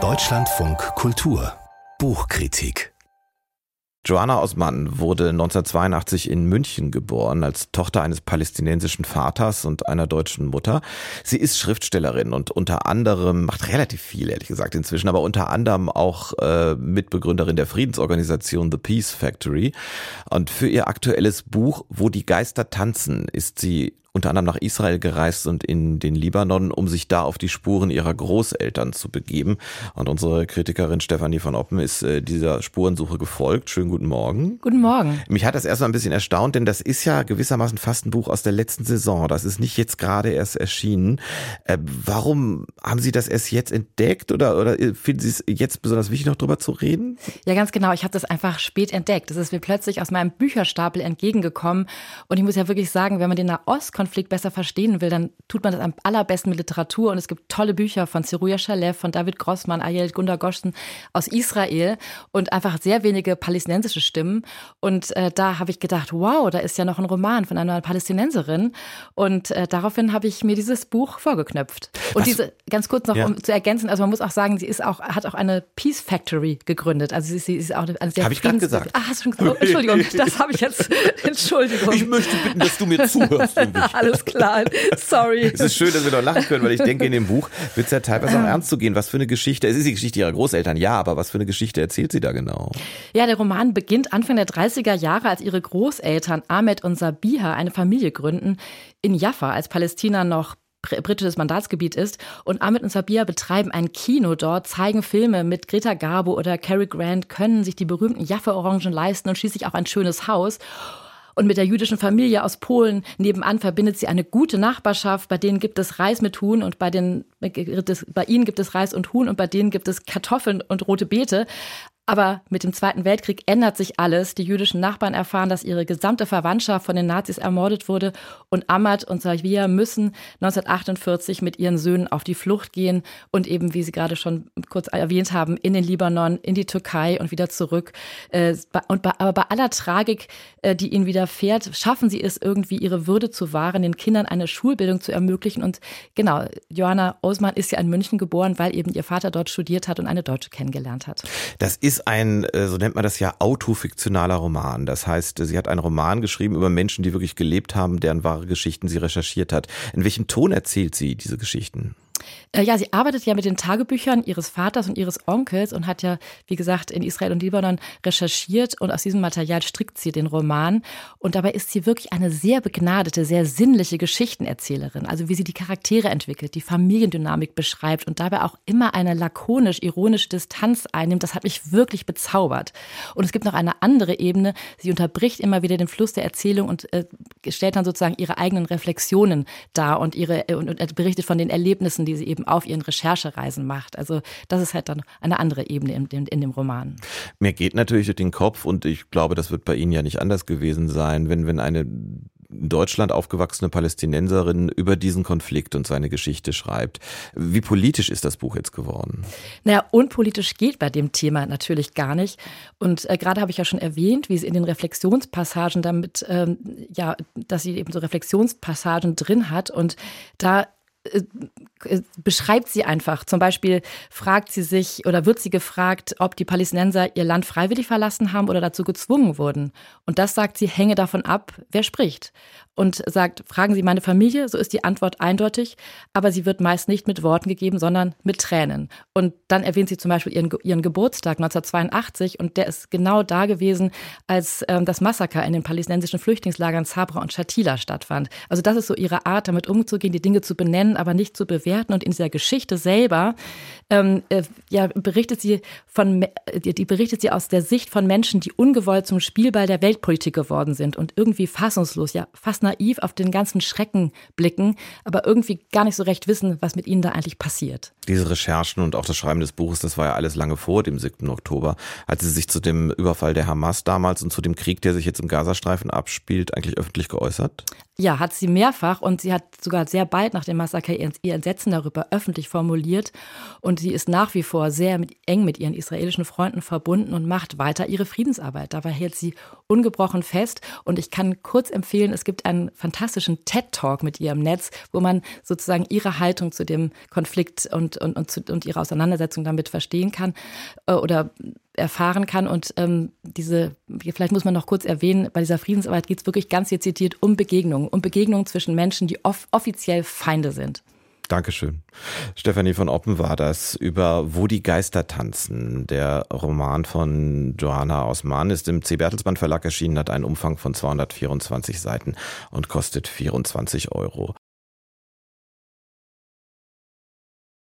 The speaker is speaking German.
Deutschlandfunk Kultur Buchkritik Joanna Osman wurde 1982 in München geboren, als Tochter eines palästinensischen Vaters und einer deutschen Mutter. Sie ist Schriftstellerin und unter anderem macht relativ viel, ehrlich gesagt, inzwischen, aber unter anderem auch äh, Mitbegründerin der Friedensorganisation The Peace Factory. Und für ihr aktuelles Buch Wo die Geister tanzen ist sie unter anderem nach Israel gereist und in den Libanon, um sich da auf die Spuren ihrer Großeltern zu begeben. Und unsere Kritikerin Stefanie von Oppen ist äh, dieser Spurensuche gefolgt. Schönen guten Morgen. Guten Morgen. Mich hat das erstmal ein bisschen erstaunt, denn das ist ja gewissermaßen fast ein Buch aus der letzten Saison. Das ist nicht jetzt gerade erst erschienen. Äh, warum haben Sie das erst jetzt entdeckt oder, oder finden Sie es jetzt besonders wichtig, noch drüber zu reden? Ja, ganz genau. Ich habe das einfach spät entdeckt. Das ist mir plötzlich aus meinem Bücherstapel entgegengekommen. Und ich muss ja wirklich sagen, wenn man den Nahostkonflikt Konflikt besser verstehen will, dann tut man das am allerbesten mit Literatur. Und es gibt tolle Bücher von Zeruja Shalev, von David Grossmann, Ayel Gunda Goschen aus Israel und einfach sehr wenige palästinensische Stimmen. Und äh, da habe ich gedacht, wow, da ist ja noch ein Roman von einer Palästinenserin. Und äh, daraufhin habe ich mir dieses Buch vorgeknöpft. Und Was? diese, ganz kurz noch, ja. um zu ergänzen, also man muss auch sagen, sie ist auch, hat auch eine Peace Factory gegründet. Also sie, sie ist auch eine sehr Habe ich gerade gesagt. Ah, hast du schon gesagt? Oh, Entschuldigung, das habe ich jetzt. Entschuldigung. Ich möchte bitten, dass du mir zuhörst. Alles klar. Sorry. Es ist schön, dass wir noch lachen können, weil ich denke, in dem Buch wird es ja teilweise auch ernst zu gehen. Was für eine Geschichte, es ist die Geschichte ihrer Großeltern, ja, aber was für eine Geschichte erzählt sie da genau? Ja, der Roman beginnt Anfang der 30er Jahre, als ihre Großeltern Ahmed und Sabiha eine Familie gründen in Jaffa, als Palästina noch britisches Mandatsgebiet ist. Und Ahmed und Sabia betreiben ein Kino dort, zeigen Filme mit Greta Garbo oder Cary Grant, können sich die berühmten Jaffa-Orangen leisten und schließlich auch ein schönes Haus. Und mit der jüdischen Familie aus Polen nebenan verbindet sie eine gute Nachbarschaft. Bei denen gibt es Reis mit Huhn und bei, den, bei ihnen gibt es Reis und Huhn und bei denen gibt es Kartoffeln und rote Beete. Aber mit dem Zweiten Weltkrieg ändert sich alles. Die jüdischen Nachbarn erfahren, dass ihre gesamte Verwandtschaft von den Nazis ermordet wurde und Ahmad und Savia müssen 1948 mit ihren Söhnen auf die Flucht gehen und eben, wie Sie gerade schon kurz erwähnt haben, in den Libanon, in die Türkei und wieder zurück. Äh, und bei, aber bei aller Tragik, äh, die ihnen widerfährt, schaffen sie es irgendwie, ihre Würde zu wahren, den Kindern eine Schulbildung zu ermöglichen. Und genau, Johanna Osman ist ja in München geboren, weil eben ihr Vater dort studiert hat und eine Deutsche kennengelernt hat. Das ist ist ein, äh, so nennt man das ja, autofiktionaler Roman. Das heißt, sie hat einen Roman geschrieben über Menschen, die wirklich gelebt haben, deren wahre Geschichten sie recherchiert hat. In welchem Ton erzählt sie diese Geschichten? Äh, ja, sie arbeitet ja mit den Tagebüchern ihres Vaters und ihres Onkels und hat ja, wie gesagt, in Israel und Libanon recherchiert und aus diesem Material strickt sie den Roman. Und dabei ist sie wirklich eine sehr begnadete, sehr sinnliche Geschichtenerzählerin. Also wie sie die Charaktere entwickelt, die Familiendynamik beschreibt und dabei auch immer eine lakonisch-ironische Distanz einnimmt. Das hat mich wirklich bezaubert. Und es gibt noch eine andere Ebene. Sie unterbricht immer wieder den Fluss der Erzählung und äh, stellt dann sozusagen ihre eigenen Reflexionen dar und ihre äh, und, und berichtet von den Erlebnissen, die sie eben auf ihren Recherchereisen macht. Also das ist halt dann eine andere Ebene in, in, in dem Roman. Mir geht natürlich durch den Kopf und ich glaube, das wird bei Ihnen ja nicht anders gewesen sein, wenn, wenn eine in Deutschland aufgewachsene Palästinenserin über diesen Konflikt und seine Geschichte schreibt. Wie politisch ist das Buch jetzt geworden? Naja, unpolitisch geht bei dem Thema natürlich gar nicht. Und äh, gerade habe ich ja schon erwähnt, wie sie in den Reflexionspassagen damit, ähm, ja, dass sie eben so Reflexionspassagen drin hat. Und da äh, beschreibt sie einfach. Zum Beispiel fragt sie sich oder wird sie gefragt, ob die Palästinenser ihr Land freiwillig verlassen haben oder dazu gezwungen wurden. Und das sagt sie, hänge davon ab, wer spricht und sagt, fragen Sie meine Familie, so ist die Antwort eindeutig, aber sie wird meist nicht mit Worten gegeben, sondern mit Tränen. Und dann erwähnt sie zum Beispiel ihren, ihren Geburtstag 1982 und der ist genau da gewesen, als ähm, das Massaker in den palästinensischen Flüchtlingslagern Sabra und Shatila stattfand. Also das ist so ihre Art, damit umzugehen, die Dinge zu benennen, aber nicht zu bewerten. Und in dieser Geschichte selber ähm, äh, ja, berichtet sie von, äh, die berichtet sie aus der Sicht von Menschen, die ungewollt zum Spielball der Weltpolitik geworden sind und irgendwie fassungslos, ja fast naiv auf den ganzen Schrecken blicken, aber irgendwie gar nicht so recht wissen, was mit ihnen da eigentlich passiert. Diese Recherchen und auch das Schreiben des Buches, das war ja alles lange vor dem 7. Oktober. Hat sie sich zu dem Überfall der Hamas damals und zu dem Krieg, der sich jetzt im Gazastreifen abspielt, eigentlich öffentlich geäußert? Ja, hat sie mehrfach und sie hat sogar sehr bald nach dem Massaker ihr, Entsetzen darüber öffentlich formuliert. Und sie ist nach wie vor sehr mit, eng mit ihren israelischen Freunden verbunden und macht weiter ihre Friedensarbeit. Dabei hält sie ungebrochen fest. Und ich kann kurz empfehlen, es gibt einen fantastischen TED-Talk mit ihr im Netz, wo man sozusagen ihre Haltung zu dem Konflikt und, und, und, und ihre Auseinandersetzung damit verstehen kann äh, oder erfahren kann. Und ähm, diese, vielleicht muss man noch kurz erwähnen, bei dieser Friedensarbeit geht es wirklich ganz hier zitiert um Begegnungen, um Begegnungen zwischen Menschen, die off offiziell Feinde sind. Dankeschön. Stefanie von Oppen war das über Wo die Geister tanzen. Der Roman von Johanna Osman ist im C. Bertelsmann Verlag erschienen, hat einen Umfang von 224 Seiten und kostet 24 Euro.